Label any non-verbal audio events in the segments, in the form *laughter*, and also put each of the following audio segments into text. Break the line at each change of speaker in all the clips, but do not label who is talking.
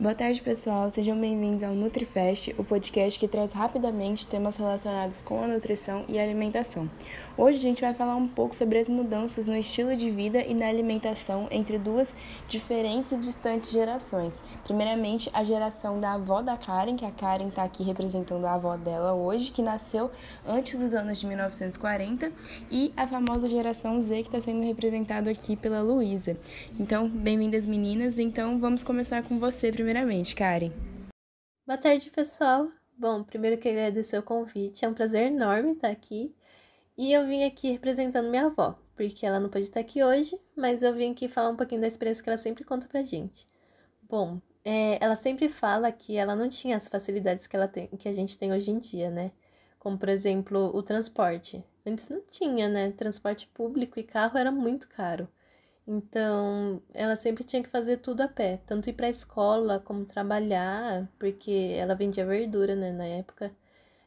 Boa tarde, pessoal. Sejam bem-vindos ao NutriFest, o podcast que traz rapidamente temas relacionados com a nutrição e alimentação. Hoje a gente vai falar um pouco sobre as mudanças no estilo de vida e na alimentação entre duas diferentes e distantes gerações. Primeiramente, a geração da avó da Karen, que a Karen está aqui representando a avó dela hoje, que nasceu antes dos anos de 1940, e a famosa geração Z, que está sendo representado aqui pela Luísa. Então, bem-vindas, meninas. Então, vamos começar com você primeiro primeiramente, Karen.
Boa tarde, pessoal. Bom, primeiro queria agradecer o convite, é um prazer enorme estar aqui. E eu vim aqui representando minha avó, porque ela não pode estar aqui hoje, mas eu vim aqui falar um pouquinho da experiência que ela sempre conta pra gente. Bom, é, ela sempre fala que ela não tinha as facilidades que, ela tem, que a gente tem hoje em dia, né? Como, por exemplo, o transporte. Antes não tinha, né? Transporte público e carro era muito caro. Então, ela sempre tinha que fazer tudo a pé, tanto ir para a escola como trabalhar, porque ela vendia verdura, né, na época.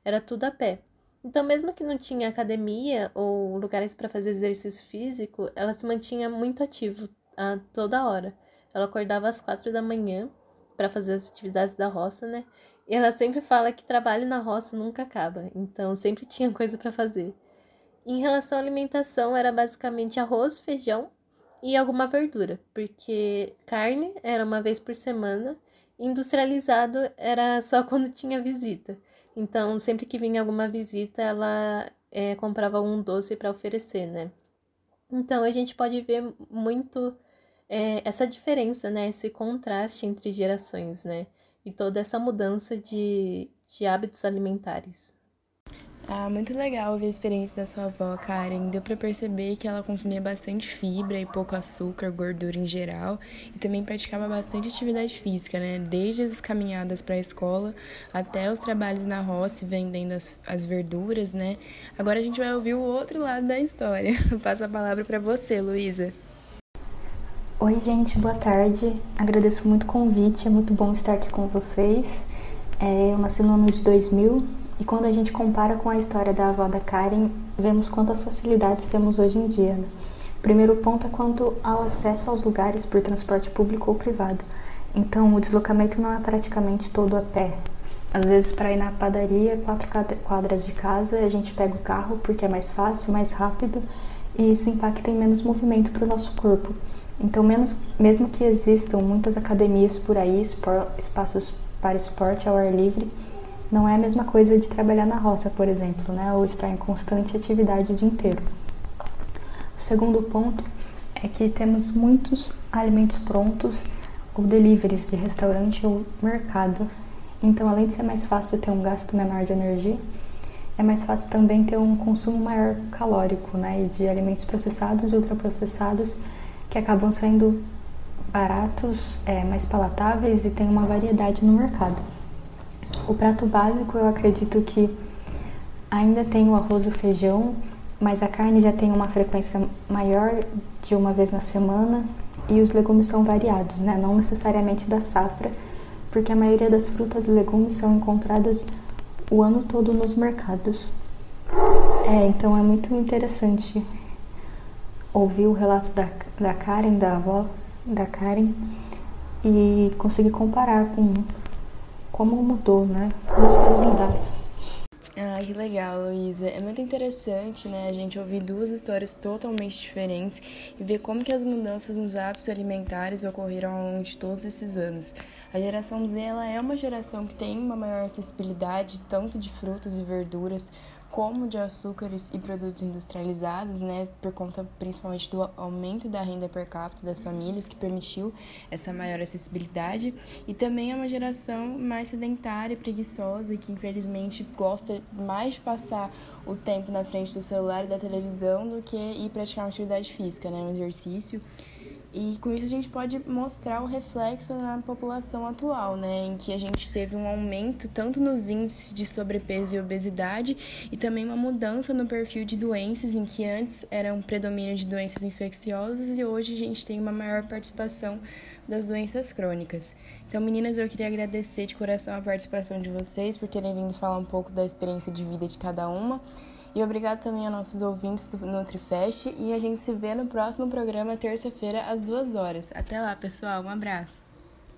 Era tudo a pé. Então, mesmo que não tinha academia ou lugares para fazer exercício físico, ela se mantinha muito ativa a toda hora. Ela acordava às quatro da manhã para fazer as atividades da roça, né? E ela sempre fala que trabalho na roça nunca acaba, então sempre tinha coisa para fazer. Em relação à alimentação, era basicamente arroz, feijão e alguma verdura, porque carne era uma vez por semana, industrializado era *laughs* só quando tinha visita. Então, sempre que vinha alguma visita, ela é, comprava algum doce para oferecer, né? Então, a gente pode ver muito é, essa diferença, né? Esse contraste entre gerações, né? E toda essa mudança de, de hábitos alimentares.
Ah, muito legal ver a experiência da sua avó, Karen. Deu para perceber que ela consumia bastante fibra e pouco açúcar, gordura em geral, e também praticava bastante atividade física, né? Desde as caminhadas para a escola até os trabalhos na roça vendendo as, as verduras, né? Agora a gente vai ouvir o outro lado da história. *laughs* Passo a palavra para você, Luísa.
Oi, gente, boa tarde. Agradeço muito o convite, é muito bom estar aqui com vocês. É, eu nasci no ano de 2000 e quando a gente compara com a história da avó da Karen, vemos quantas facilidades temos hoje em dia. Né? O primeiro ponto é quanto ao acesso aos lugares por transporte público ou privado. Então, o deslocamento não é praticamente todo a pé. Às vezes, para ir na padaria, quatro quadras de casa, a gente pega o carro porque é mais fácil, mais rápido e isso impacta em menos movimento para o nosso corpo. Então, menos, mesmo que existam muitas academias por aí, espaços para esporte ao ar livre, não é a mesma coisa de trabalhar na roça, por exemplo, né? ou estar em constante atividade o dia inteiro. O segundo ponto é que temos muitos alimentos prontos ou deliveries de restaurante ou mercado. Então, além de ser mais fácil ter um gasto menor de energia, é mais fácil também ter um consumo maior calórico, né? E de alimentos processados e ultraprocessados que acabam sendo baratos, é, mais palatáveis e tem uma variedade no mercado. O prato básico eu acredito que ainda tem o arroz e o feijão, mas a carne já tem uma frequência maior de uma vez na semana e os legumes são variados, né? não necessariamente da safra, porque a maioria das frutas e legumes são encontradas o ano todo nos mercados. É, então é muito interessante ouvir o relato da, da Karen, da avó da Karen, e conseguir comparar com como mudou, né? Como as coisas mudaram.
Que legal, Luísa. É muito interessante, né, a gente ouvir duas histórias totalmente diferentes e ver como que as mudanças nos hábitos alimentares ocorreram ao longo de todos esses anos. A geração Z, ela é uma geração que tem uma maior acessibilidade tanto de frutas e verduras como de açúcares e produtos industrializados, né, por conta principalmente do aumento da renda per capita das famílias, que permitiu essa maior acessibilidade, e também é uma geração mais sedentária e preguiçosa, que infelizmente gosta mais de passar o tempo na frente do celular e da televisão do que ir praticar uma atividade física, né, um exercício. E com isso a gente pode mostrar o reflexo na população atual, né, em que a gente teve um aumento tanto nos índices de sobrepeso e obesidade e também uma mudança no perfil de doenças, em que antes era um predomínio de doenças infecciosas e hoje a gente tem uma maior participação das doenças crônicas. Então, meninas, eu queria agradecer de coração a participação de vocês por terem vindo falar um pouco da experiência de vida de cada uma. E obrigado também a nossos ouvintes do NutriFest. E a gente se vê no próximo programa, terça-feira, às duas horas. Até lá, pessoal. Um abraço.